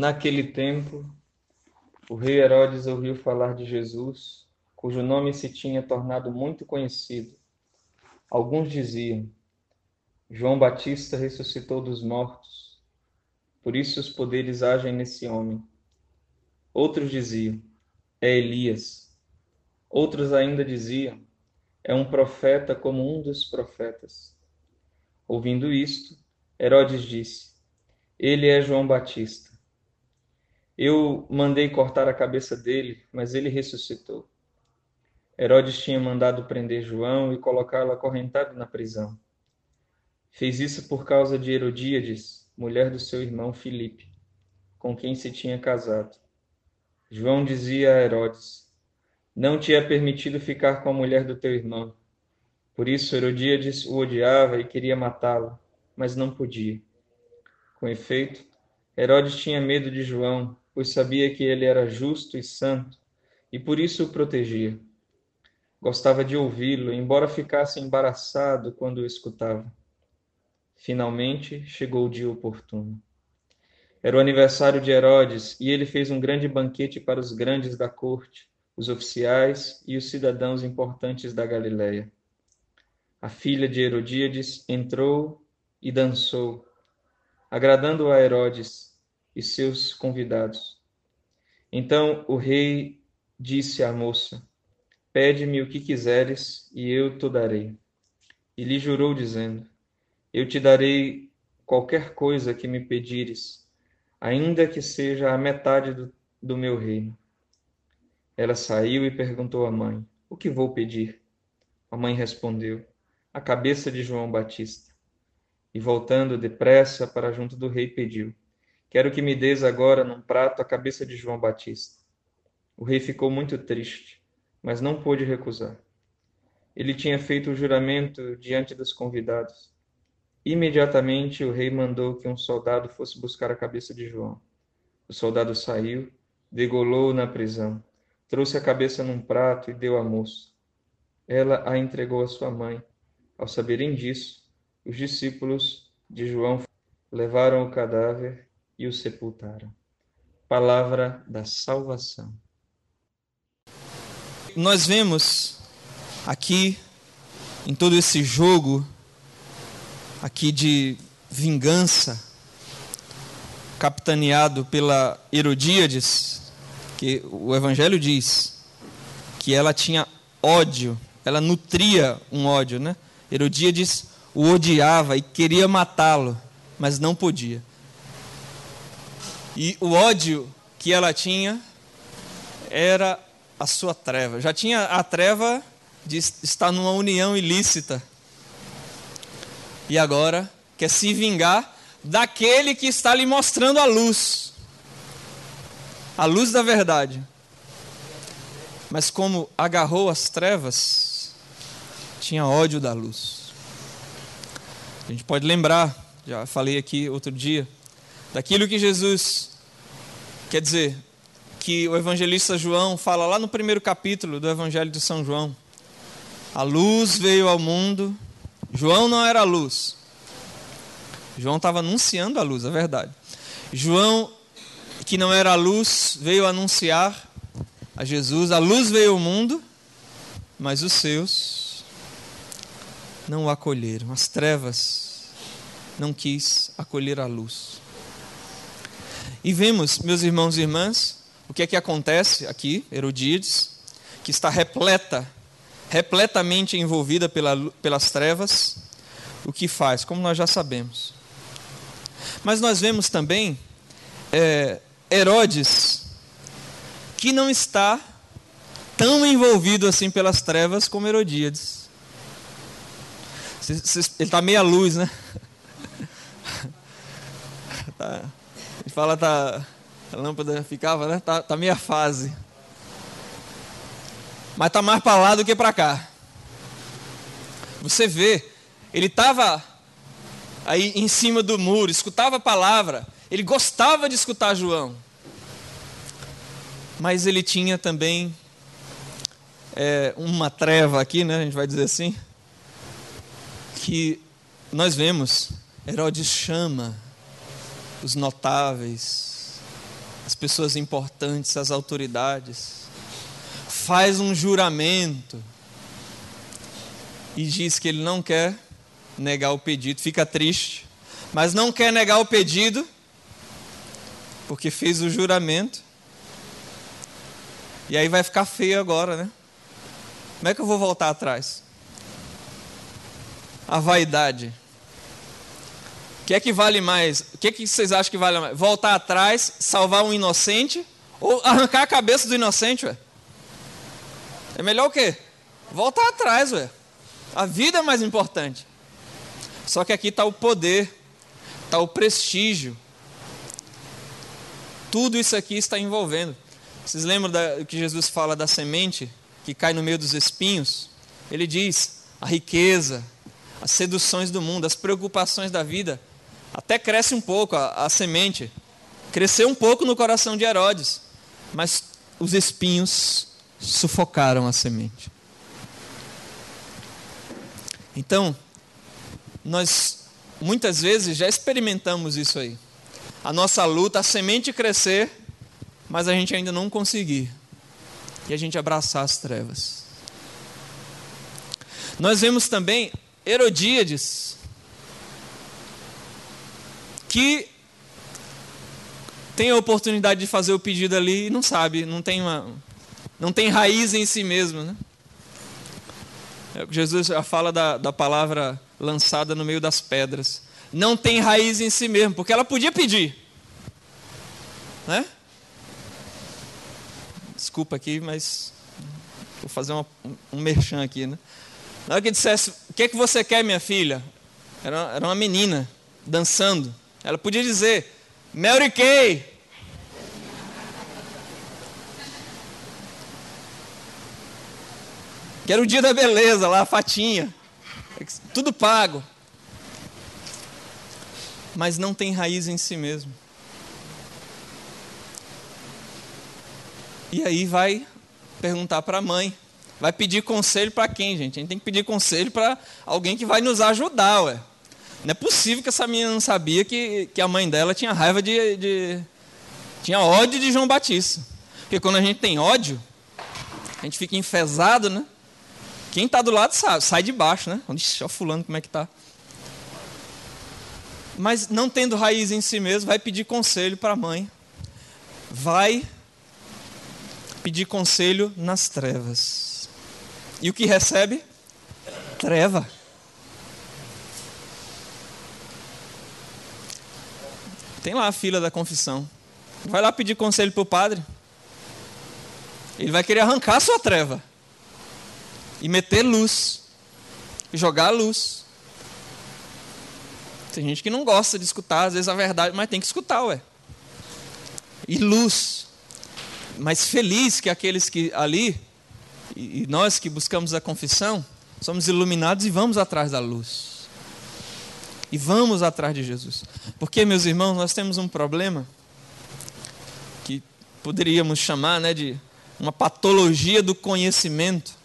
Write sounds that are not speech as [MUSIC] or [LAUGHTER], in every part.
Naquele tempo, o rei Herodes ouviu falar de Jesus, cujo nome se tinha tornado muito conhecido. Alguns diziam: João Batista ressuscitou dos mortos, por isso os poderes agem nesse homem. Outros diziam: É Elias. Outros ainda diziam: É um profeta como um dos profetas. Ouvindo isto, Herodes disse: Ele é João Batista. Eu mandei cortar a cabeça dele, mas ele ressuscitou. Herodes tinha mandado prender João e colocá-lo acorrentado na prisão. Fez isso por causa de Herodíades, mulher do seu irmão Filipe, com quem se tinha casado. João dizia a Herodes: Não te é permitido ficar com a mulher do teu irmão. Por isso Herodíades o odiava e queria matá-lo, mas não podia. Com efeito, Herodes tinha medo de João pois sabia que ele era justo e santo, e por isso o protegia. Gostava de ouvi-lo, embora ficasse embaraçado quando o escutava. Finalmente chegou o dia oportuno. Era o aniversário de Herodes e ele fez um grande banquete para os grandes da corte, os oficiais e os cidadãos importantes da Galiléia. A filha de Herodíades entrou e dançou, agradando a Herodes e seus convidados. Então o rei disse à moça: Pede-me o que quiseres e eu te darei. E lhe jurou, dizendo: Eu te darei qualquer coisa que me pedires, ainda que seja a metade do, do meu reino. Ela saiu e perguntou à mãe: O que vou pedir? A mãe respondeu: A cabeça de João Batista. E voltando depressa para junto do rei, pediu: Quero que me des agora num prato a cabeça de João Batista. O rei ficou muito triste, mas não pôde recusar. Ele tinha feito o juramento diante dos convidados. Imediatamente o rei mandou que um soldado fosse buscar a cabeça de João. O soldado saiu, degolou-o na prisão, trouxe a cabeça num prato e deu à moça. Ela a entregou à sua mãe. Ao saberem disso, os discípulos de João levaram o cadáver e o sepultaram. Palavra da salvação. Nós vemos aqui, em todo esse jogo aqui de vingança, capitaneado pela Herodíades, que o Evangelho diz que ela tinha ódio, ela nutria um ódio, né? Herodíades o odiava e queria matá-lo, mas não podia. E o ódio que ela tinha era a sua treva. Já tinha a treva de estar numa união ilícita. E agora quer se vingar daquele que está lhe mostrando a luz. A luz da verdade. Mas como agarrou as trevas, tinha ódio da luz. A gente pode lembrar, já falei aqui outro dia, daquilo que Jesus, quer dizer, que o evangelista João fala lá no primeiro capítulo do Evangelho de São João. A luz veio ao mundo, João não era a luz. João estava anunciando a luz, é verdade. João, que não era a luz, veio anunciar a Jesus. A luz veio ao mundo, mas os seus não o acolheram. As trevas não quis acolher a luz. E vemos, meus irmãos e irmãs, o que é que acontece aqui, Herodíades, que está repleta, repletamente envolvida pela, pelas trevas, o que faz, como nós já sabemos. Mas nós vemos também é, Herodes, que não está tão envolvido assim pelas trevas como Herodíades. Ele está meia luz, né? [LAUGHS] tá fala, tá. A lâmpada ficava, né? Tá, tá meia fase. Mas tá mais para lá do que para cá. Você vê, ele estava aí em cima do muro, escutava a palavra, ele gostava de escutar João. Mas ele tinha também é, uma treva aqui, né? A gente vai dizer assim. Que nós vemos, Herodes chama os notáveis, as pessoas importantes, as autoridades, faz um juramento e diz que ele não quer negar o pedido, fica triste, mas não quer negar o pedido porque fez o juramento. E aí vai ficar feio agora, né? Como é que eu vou voltar atrás? A vaidade. Que é que vale mais? O que é que vocês acham que vale mais? Voltar atrás, salvar um inocente ou arrancar a cabeça do inocente, ué? É melhor o quê? Voltar atrás, ué. A vida é mais importante. Só que aqui está o poder, está o prestígio. Tudo isso aqui está envolvendo. Vocês lembram da, que Jesus fala da semente que cai no meio dos espinhos? Ele diz: a riqueza, as seduções do mundo, as preocupações da vida, até cresce um pouco a, a semente. Cresceu um pouco no coração de Herodes, mas os espinhos sufocaram a semente. Então, nós muitas vezes já experimentamos isso aí. A nossa luta, a semente crescer, mas a gente ainda não conseguir. E a gente abraçar as trevas. Nós vemos também Herodíades, que tem a oportunidade de fazer o pedido ali e não sabe, não tem uma, não tem raiz em si mesmo. Né? É, Jesus fala da, da palavra lançada no meio das pedras. Não tem raiz em si mesmo, porque ela podia pedir. Né? Desculpa aqui, mas vou fazer uma, um merchan aqui. Né? Na hora que dissesse, o que, é que você quer, minha filha? Era, era uma menina dançando. Ela podia dizer, Mary Kay. Que era o dia da beleza lá, a fatinha. Tudo pago. Mas não tem raiz em si mesmo. E aí vai perguntar para a mãe. Vai pedir conselho para quem, gente? A gente tem que pedir conselho para alguém que vai nos ajudar, ué. Não é possível que essa menina não sabia que, que a mãe dela tinha raiva de, de. tinha ódio de João Batista. Porque quando a gente tem ódio, a gente fica enfesado, né? Quem está do lado sabe, sai de baixo, né? Ixi, ó fulano como é que está. Mas não tendo raiz em si mesmo, vai pedir conselho para a mãe. Vai pedir conselho nas trevas. E o que recebe? Treva. Tem lá a fila da confissão. Vai lá pedir conselho para o padre. Ele vai querer arrancar a sua treva e meter luz, jogar a luz. Tem gente que não gosta de escutar, às vezes, a verdade, mas tem que escutar, ué. E luz. Mas feliz que aqueles que ali, e nós que buscamos a confissão, somos iluminados e vamos atrás da luz. E vamos atrás de Jesus. Porque, meus irmãos, nós temos um problema que poderíamos chamar né, de uma patologia do conhecimento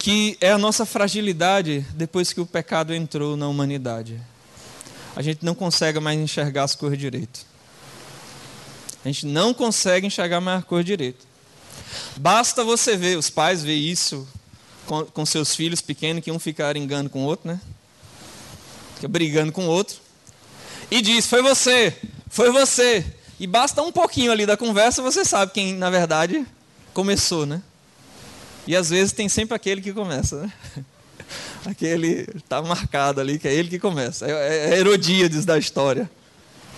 que é a nossa fragilidade depois que o pecado entrou na humanidade. A gente não consegue mais enxergar as cores direito. A gente não consegue enxergar mais as cores direito. Basta você ver, os pais ver isso com, com seus filhos pequenos, que um fica aringando com o outro, né? Fica brigando com o outro. E diz: Foi você, foi você. E basta um pouquinho ali da conversa, você sabe quem, na verdade, começou, né? E às vezes tem sempre aquele que começa, né? [LAUGHS] Aquele está marcado ali, que é ele que começa. É, é Herodíades da história.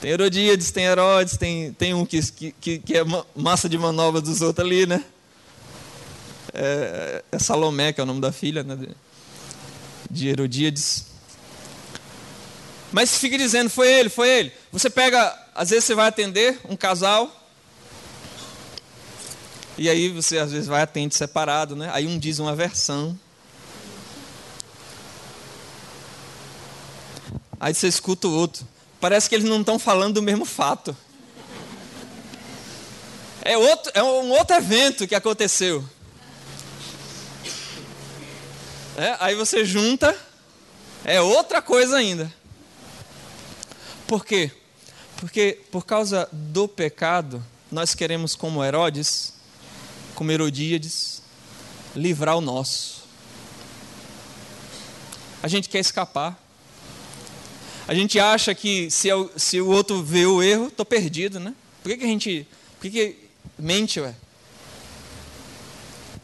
Tem Herodíades, tem Herodes, tem, tem um que, que, que é massa de manobra dos outros ali, né? É, é Salomé, que é o nome da filha, né? De Herodíades. Mas fica dizendo, foi ele, foi ele. Você pega, às vezes você vai atender um casal, e aí você às vezes vai atende separado, né? Aí um diz uma versão. Aí você escuta o outro. Parece que eles não estão falando do mesmo fato. É, outro, é um outro evento que aconteceu. É, aí você junta, é outra coisa ainda. Por quê? Porque por causa do pecado, nós queremos, como Herodes, como Herodíades, livrar o nosso. A gente quer escapar. A gente acha que se, eu, se o outro vê o erro, estou perdido, né? Por que, que a gente. Por que, que mente, ué?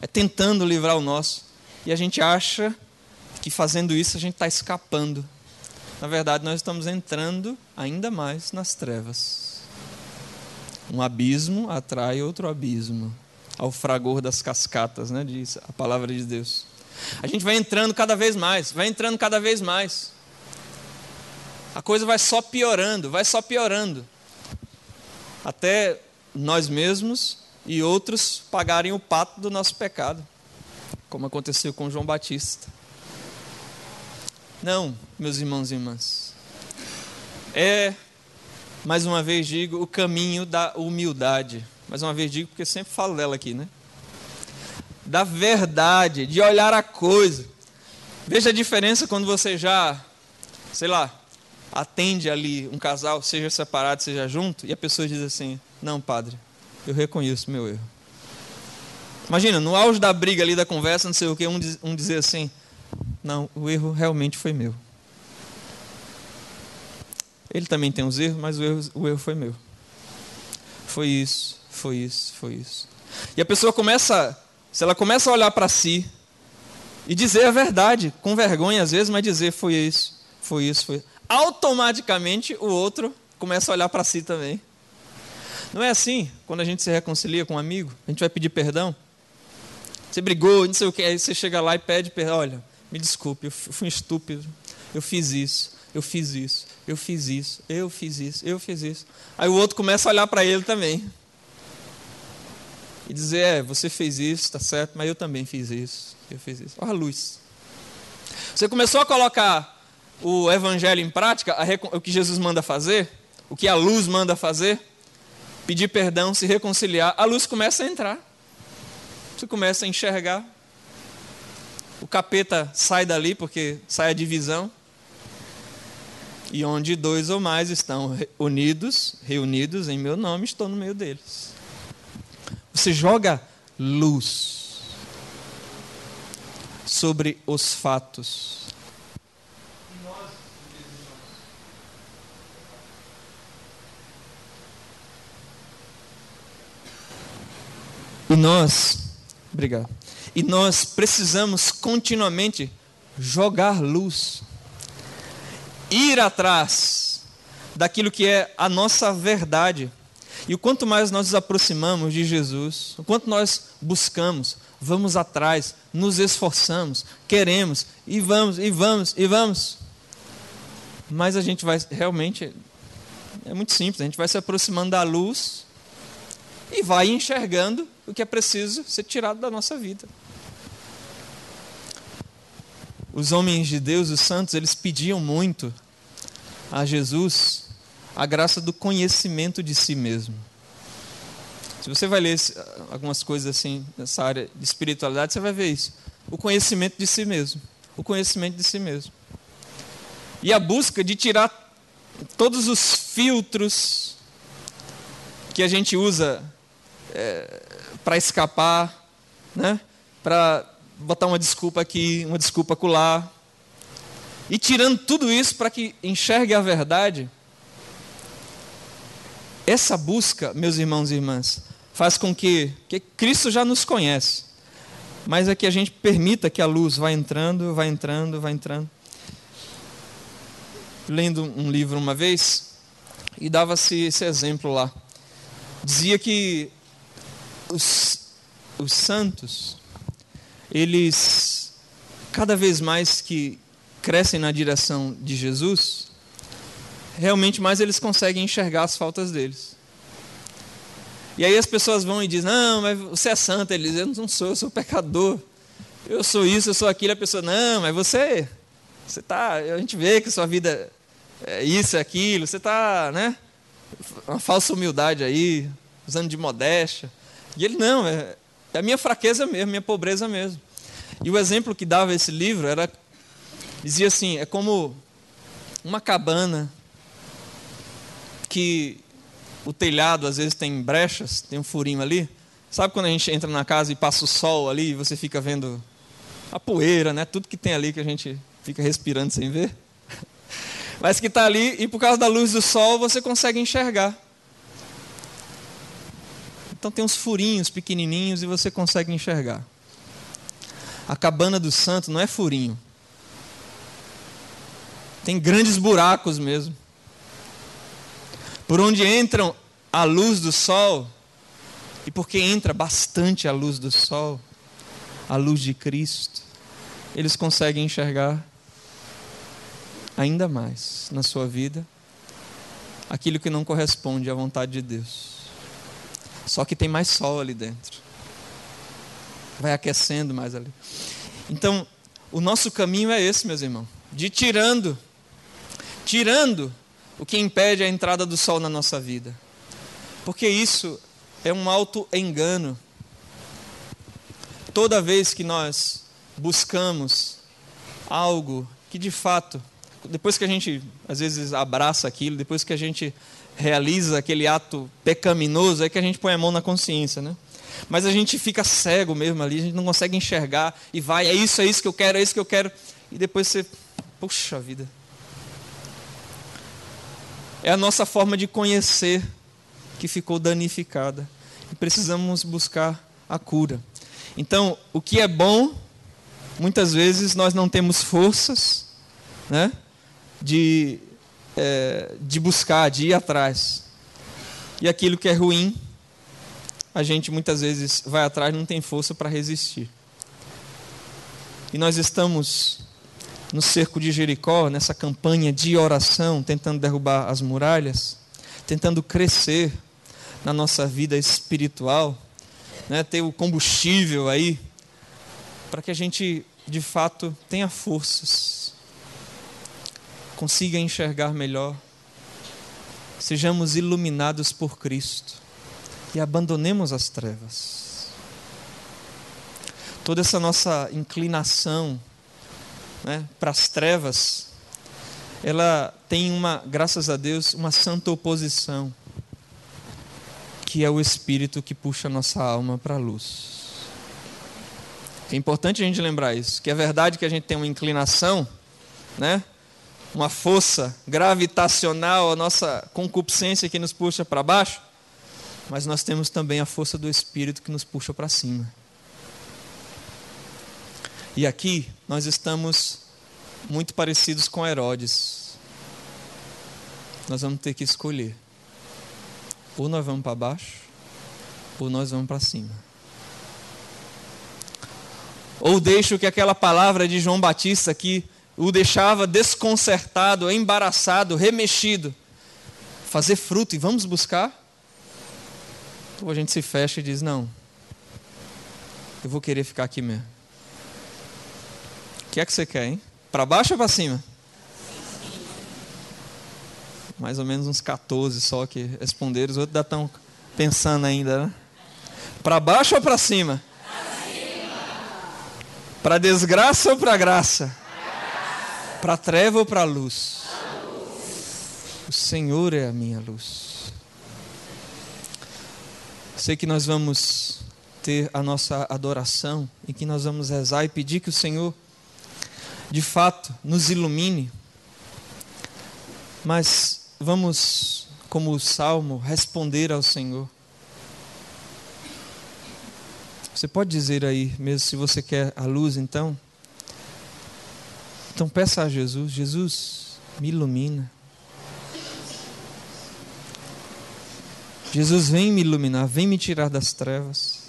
É tentando livrar o nosso. E a gente acha que fazendo isso a gente está escapando. Na verdade, nós estamos entrando ainda mais nas trevas. Um abismo atrai outro abismo. Ao fragor das cascatas, né? Diz a palavra de Deus. A gente vai entrando cada vez mais, vai entrando cada vez mais. A coisa vai só piorando, vai só piorando. Até nós mesmos e outros pagarem o pato do nosso pecado, como aconteceu com João Batista. Não, meus irmãos e irmãs. É, mais uma vez digo, o caminho da humildade. Mais uma vez digo, porque sempre falo dela aqui, né? Da verdade, de olhar a coisa. Veja a diferença quando você já, sei lá, atende ali um casal, seja separado, seja junto, e a pessoa diz assim: Não, padre, eu reconheço meu erro. Imagina, no auge da briga ali, da conversa, não sei o que, um, diz, um dizer assim: Não, o erro realmente foi meu. Ele também tem os erros, mas o erro, o erro foi meu. Foi isso, foi isso, foi isso. E a pessoa começa, se ela começa a olhar para si e dizer a verdade, com vergonha às vezes, mas dizer foi isso, foi isso, foi. Automaticamente o outro começa a olhar para si também. Não é assim quando a gente se reconcilia com um amigo, a gente vai pedir perdão. Você brigou, não sei o que, aí você chega lá e pede perdão. Olha, me desculpe, eu fui estúpido, eu fiz isso, eu fiz isso, eu fiz isso, eu fiz isso, eu fiz isso. Aí o outro começa a olhar para ele também. E dizer, é, você fez isso, está certo, mas eu também fiz isso, eu fiz isso. Olha a luz. Você começou a colocar o evangelho em prática, o que Jesus manda fazer, o que a luz manda fazer, pedir perdão, se reconciliar, a luz começa a entrar. Você começa a enxergar. O capeta sai dali porque sai a divisão. E onde dois ou mais estão unidos, reunidos em meu nome, estou no meio deles. Você joga luz sobre os fatos. E nós, obrigado. E nós precisamos continuamente jogar luz, ir atrás daquilo que é a nossa verdade. E o quanto mais nós nos aproximamos de Jesus, o quanto nós buscamos, vamos atrás, nos esforçamos, queremos, e vamos, e vamos, e vamos. Mas a gente vai realmente. É muito simples, a gente vai se aproximando da luz e vai enxergando o que é preciso ser tirado da nossa vida. Os homens de Deus, os santos, eles pediam muito a Jesus a graça do conhecimento de si mesmo. Se você vai ler algumas coisas assim nessa área de espiritualidade, você vai ver isso. O conhecimento de si mesmo. O conhecimento de si mesmo. E a busca de tirar todos os filtros que a gente usa é, para escapar, né? para botar uma desculpa aqui, uma desculpa acolá. E tirando tudo isso para que enxergue a verdade, essa busca, meus irmãos e irmãs, faz com que, que Cristo já nos conhece, mas é que a gente permita que a luz vá entrando, vá entrando, vá entrando. Lendo um livro uma vez, e dava-se esse exemplo lá. Dizia que os, os santos, eles, cada vez mais que crescem na direção de Jesus, realmente mais eles conseguem enxergar as faltas deles. E aí as pessoas vão e dizem: Não, mas você é santo. Ele diz: Eu não sou, eu sou pecador. Eu sou isso, eu sou aquilo. A pessoa: Não, mas você, você tá. A gente vê que sua vida é isso, é aquilo. Você está, né? Uma falsa humildade aí, usando de modéstia. E ele, não, é, é a minha fraqueza mesmo, minha pobreza mesmo. E o exemplo que dava esse livro era, dizia assim, é como uma cabana que o telhado às vezes tem brechas, tem um furinho ali. Sabe quando a gente entra na casa e passa o sol ali e você fica vendo a poeira, né? Tudo que tem ali que a gente fica respirando sem ver. [LAUGHS] Mas que está ali e por causa da luz do sol você consegue enxergar. Então tem uns furinhos pequenininhos e você consegue enxergar. A cabana do santo não é furinho. Tem grandes buracos mesmo. Por onde entram a luz do sol, e porque entra bastante a luz do sol, a luz de Cristo, eles conseguem enxergar ainda mais na sua vida aquilo que não corresponde à vontade de Deus. Só que tem mais sol ali dentro. Vai aquecendo mais ali. Então, o nosso caminho é esse, meus irmãos, de tirando tirando o que impede a entrada do sol na nossa vida. Porque isso é um auto-engano. Toda vez que nós buscamos algo que de fato, depois que a gente às vezes abraça aquilo, depois que a gente realiza aquele ato pecaminoso, é que a gente põe a mão na consciência, né? Mas a gente fica cego mesmo ali, a gente não consegue enxergar e vai, é isso, é isso que eu quero, é isso que eu quero. E depois você, puxa vida. É a nossa forma de conhecer que ficou danificada. E precisamos buscar a cura. Então, o que é bom, muitas vezes nós não temos forças né, de, é, de buscar, de ir atrás. E aquilo que é ruim, a gente muitas vezes vai atrás não tem força para resistir. E nós estamos no cerco de Jericó, nessa campanha de oração, tentando derrubar as muralhas, tentando crescer na nossa vida espiritual, né, ter o combustível aí, para que a gente de fato tenha forças, consiga enxergar melhor, sejamos iluminados por Cristo e abandonemos as trevas. Toda essa nossa inclinação né, para as trevas, ela tem uma, graças a Deus, uma santa oposição que é o Espírito que puxa a nossa alma para a luz. É importante a gente lembrar isso, que é verdade que a gente tem uma inclinação, né? Uma força gravitacional, a nossa concupiscência que nos puxa para baixo, mas nós temos também a força do Espírito que nos puxa para cima. E aqui nós estamos muito parecidos com Herodes. Nós vamos ter que escolher. Ou nós vamos para baixo, ou nós vamos para cima. Ou deixo que aquela palavra de João Batista que o deixava desconcertado, embaraçado, remexido, fazer fruto e vamos buscar? Ou a gente se fecha e diz: não, eu vou querer ficar aqui mesmo. O que é que você quer, hein? Para baixo ou para cima? mais ou menos uns 14 só que responderam, os outros ainda estão pensando ainda, né? Para baixo ou para cima? Para desgraça ou para graça? Para treva ou para luz? O Senhor é a minha luz. Sei que nós vamos ter a nossa adoração e que nós vamos rezar e pedir que o Senhor, de fato, nos ilumine. Mas vamos, como o salmo, responder ao Senhor. Você pode dizer aí, mesmo se você quer a luz, então? Então peça a Jesus: Jesus, me ilumina. Jesus, vem me iluminar, vem me tirar das trevas.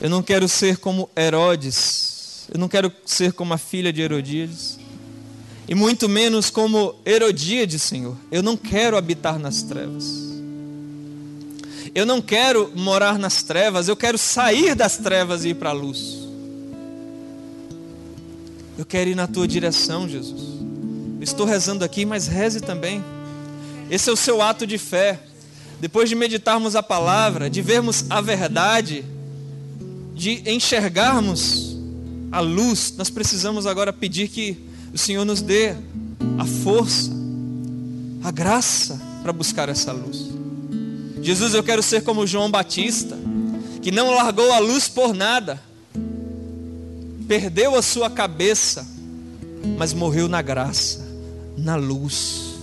Eu não quero ser como Herodes, eu não quero ser como a filha de Herodíades e muito menos como Herodíade, Senhor. Eu não quero habitar nas trevas. Eu não quero morar nas trevas, eu quero sair das trevas e ir para a luz. Eu quero ir na tua direção, Jesus. estou rezando aqui, mas reze também. Esse é o seu ato de fé. Depois de meditarmos a palavra, de vermos a verdade, de enxergarmos a luz, nós precisamos agora pedir que o Senhor nos dê a força, a graça para buscar essa luz. Jesus, eu quero ser como João Batista, que não largou a luz por nada, perdeu a sua cabeça, mas morreu na graça, na luz.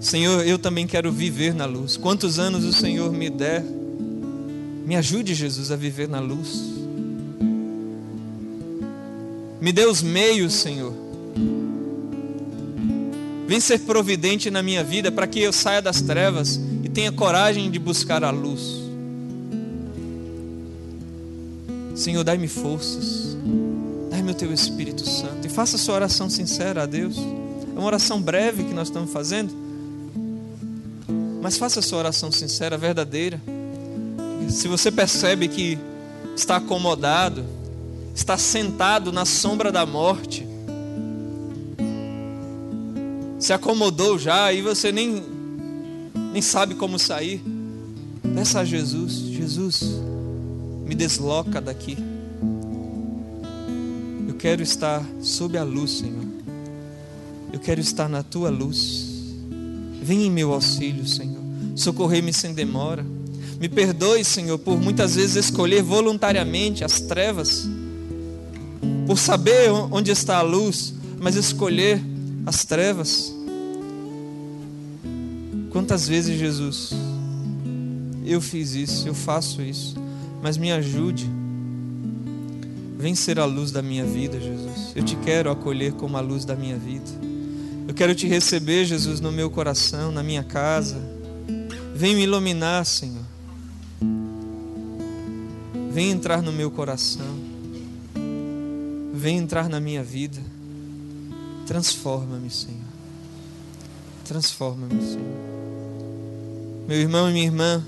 Senhor, eu também quero viver na luz. Quantos anos o Senhor me der, me ajude, Jesus, a viver na luz. Me dê os meios, Senhor. Vem ser providente na minha vida para que eu saia das trevas e tenha coragem de buscar a luz. Senhor, dai-me forças, dai-me o teu Espírito Santo e faça sua oração sincera a Deus. É uma oração breve que nós estamos fazendo, mas faça a sua oração sincera, verdadeira. Se você percebe que está acomodado, está sentado na sombra da morte, se acomodou já e você nem, nem sabe como sair, peça a Jesus: Jesus, me desloca daqui. Eu quero estar sob a luz, Senhor. Eu quero estar na tua luz. Vem em meu auxílio, Senhor. Socorrei-me sem demora. Me perdoe, Senhor, por muitas vezes escolher voluntariamente as trevas, por saber onde está a luz, mas escolher as trevas. Quantas vezes, Jesus, eu fiz isso, eu faço isso, mas me ajude. Vem ser a luz da minha vida, Jesus. Eu te quero acolher como a luz da minha vida. Eu quero te receber, Jesus, no meu coração, na minha casa. Vem me iluminar, Senhor. Vem entrar no meu coração. Vem entrar na minha vida. Transforma-me, Senhor. Transforma-me, Senhor. Meu irmão e minha irmã,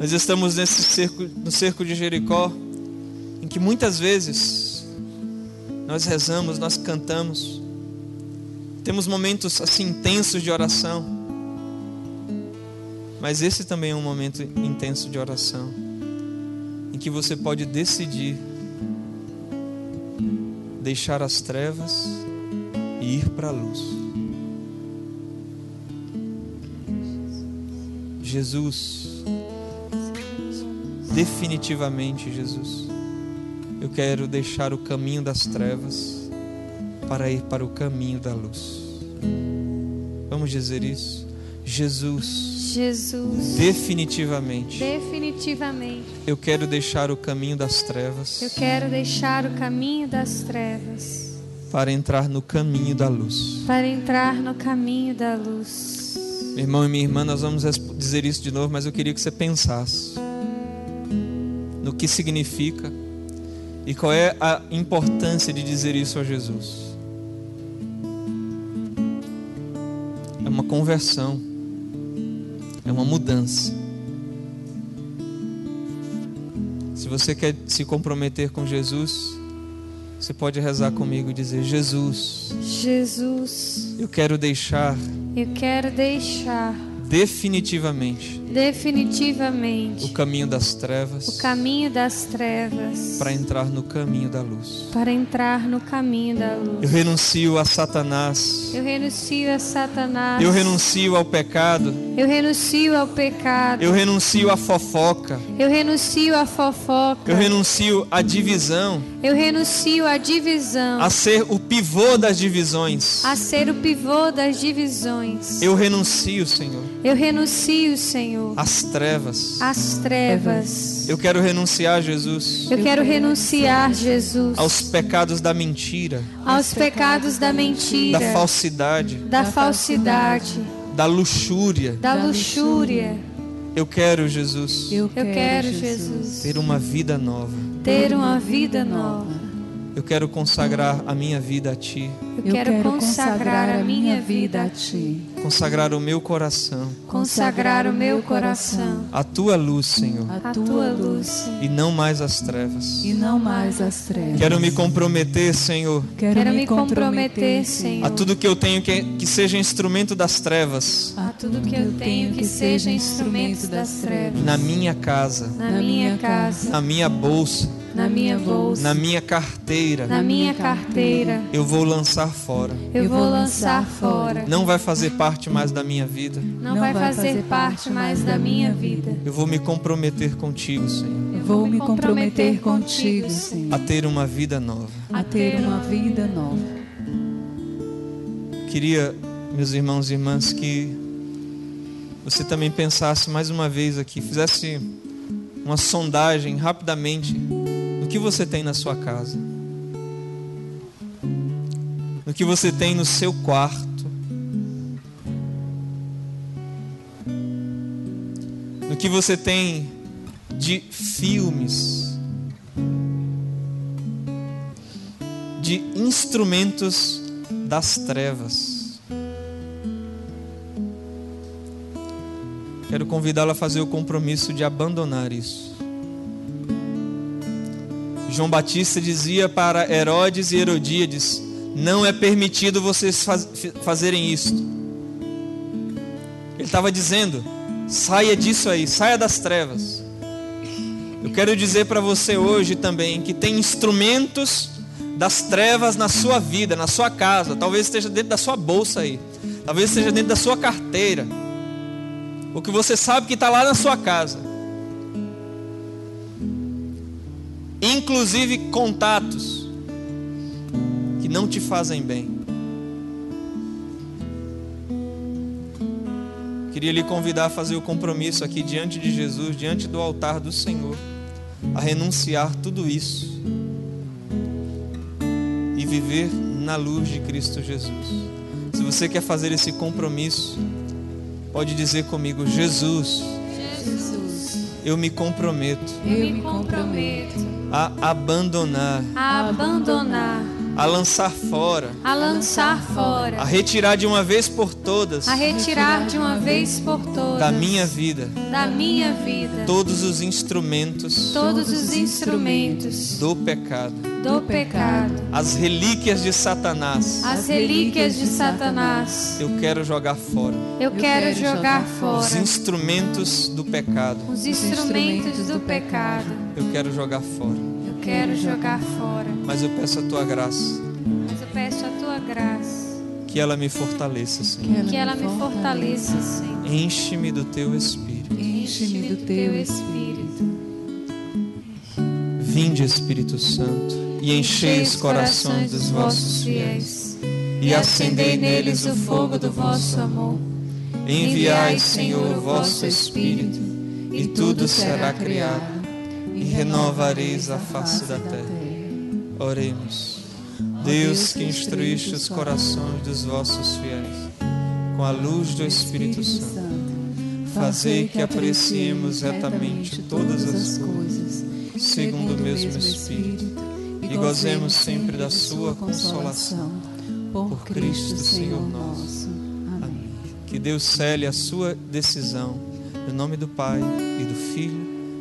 nós estamos nesse cerco, no cerco de Jericó, em que muitas vezes nós rezamos, nós cantamos, temos momentos assim intensos de oração. Mas esse também é um momento intenso de oração, em que você pode decidir deixar as trevas e ir para a luz. Jesus, definitivamente, Jesus, eu quero deixar o caminho das trevas para ir para o caminho da luz. Vamos dizer isso? Jesus. Jesus. Definitivamente. Definitivamente. Eu quero deixar o caminho das trevas. Eu quero deixar o caminho das trevas. Para entrar no caminho da luz. Para entrar no caminho da luz. Meu irmão e minha irmã, nós vamos dizer isso de novo, mas eu queria que você pensasse que significa e qual é a importância de dizer isso a Jesus. uma conversão, é uma mudança. Se você quer se comprometer com Jesus, você pode rezar comigo e dizer: Jesus, Jesus, eu quero deixar, eu quero deixar definitivamente. Definitivamente. O caminho das trevas o caminho das trevas. para entrar no caminho da luz. Para entrar no caminho da luz. Eu renuncio a Satanás. Eu renuncio a Satanás. Eu renuncio ao pecado. Eu renuncio ao pecado. Eu renuncio à fofoca. Eu renuncio à fofoca. Eu renuncio à divisão. Eu renuncio à divisão. A ser o pivô das divisões. A ser o pivô das divisões. Eu renuncio Senhor eu renuncio Senhor. As trevas. As trevas. Eu quero renunciar, Jesus. Eu quero renunciar, Jesus. Aos pecados da mentira. Aos pecados da mentira. Da falsidade. Da falsidade. Da luxúria. Da luxúria. Eu quero, Jesus. Eu quero, Jesus. Ter uma vida nova. Ter uma vida nova. Eu quero consagrar a minha vida a Ti. Eu quero consagrar a minha vida a Ti. Consagrar o meu coração. Consagrar o meu coração. A Tua luz, Senhor. A Tua luz. E não mais as trevas. E não mais as trevas. Quero me comprometer, Senhor. Quero me comprometer, Senhor. A tudo que eu tenho que, que seja instrumento das trevas. A tudo que eu tenho que seja instrumento das trevas. Na minha casa. Na minha casa. Na minha bolsa na minha bolsa, na minha carteira, na minha carteira, eu vou lançar fora. eu vou lançar fora. Não vai fazer parte mais da minha vida. Não vai fazer parte mais da minha vida. Eu vou me comprometer contigo, Senhor, Eu Vou me comprometer contigo, Senhor, a ter uma vida nova. a ter uma vida nova. Queria, meus irmãos e irmãs, que você também pensasse mais uma vez aqui, fizesse uma sondagem rapidamente que você tem na sua casa, no que você tem no seu quarto, no que você tem de filmes, de instrumentos das trevas. Quero convidá-lo a fazer o compromisso de abandonar isso. João Batista dizia para Herodes e Herodíades: Não é permitido vocês faz, fazerem isto. Ele estava dizendo: Saia disso aí, saia das trevas. Eu quero dizer para você hoje também que tem instrumentos das trevas na sua vida, na sua casa, talvez esteja dentro da sua bolsa aí, talvez esteja dentro da sua carteira, o que você sabe que está lá na sua casa, inclusive contatos que não te fazem bem. Queria lhe convidar a fazer o compromisso aqui diante de Jesus, diante do altar do Senhor, a renunciar tudo isso e viver na luz de Cristo Jesus. Se você quer fazer esse compromisso, pode dizer comigo: Jesus, Jesus, eu me comprometo eu me comprometo a abandonar, a abandonar, a lançar fora, a lançar a fora, retirar de uma vez por todas. A retirar de uma vez por todas. Da minha vida. Da minha vida. Todos os instrumentos. Todos os instrumentos. Do pecado, do pecado, as relíquias de Satanás. as relíquias de Satanás. Eu quero jogar fora. Eu quero jogar os fora. instrumentos do pecado. os instrumentos do pecado. Eu quero jogar fora. Eu quero jogar fora. Mas eu peço a tua graça, Mas eu peço a tua graça, que ela me fortaleça, Senhor. que ela me fortaleça, Senhor. Enche-me do teu espírito. Enche-me do teu espírito. Vinde, Espírito Santo, e enchei os corações dos vossos fiéis, e acendei neles o fogo do vosso amor. Enviai, Senhor, o vosso Espírito, e tudo será criado, e renovareis a face da terra. Oremos. Deus que instruíste os corações dos vossos fiéis, com a luz do Espírito Santo, fazei que apreciemos retamente todas as coisas, segundo o mesmo Espírito, e gozemos sempre da sua consolação. Por Cristo, Senhor nosso. Amém. Que Deus cele a sua decisão, no nome do Pai, e do Filho,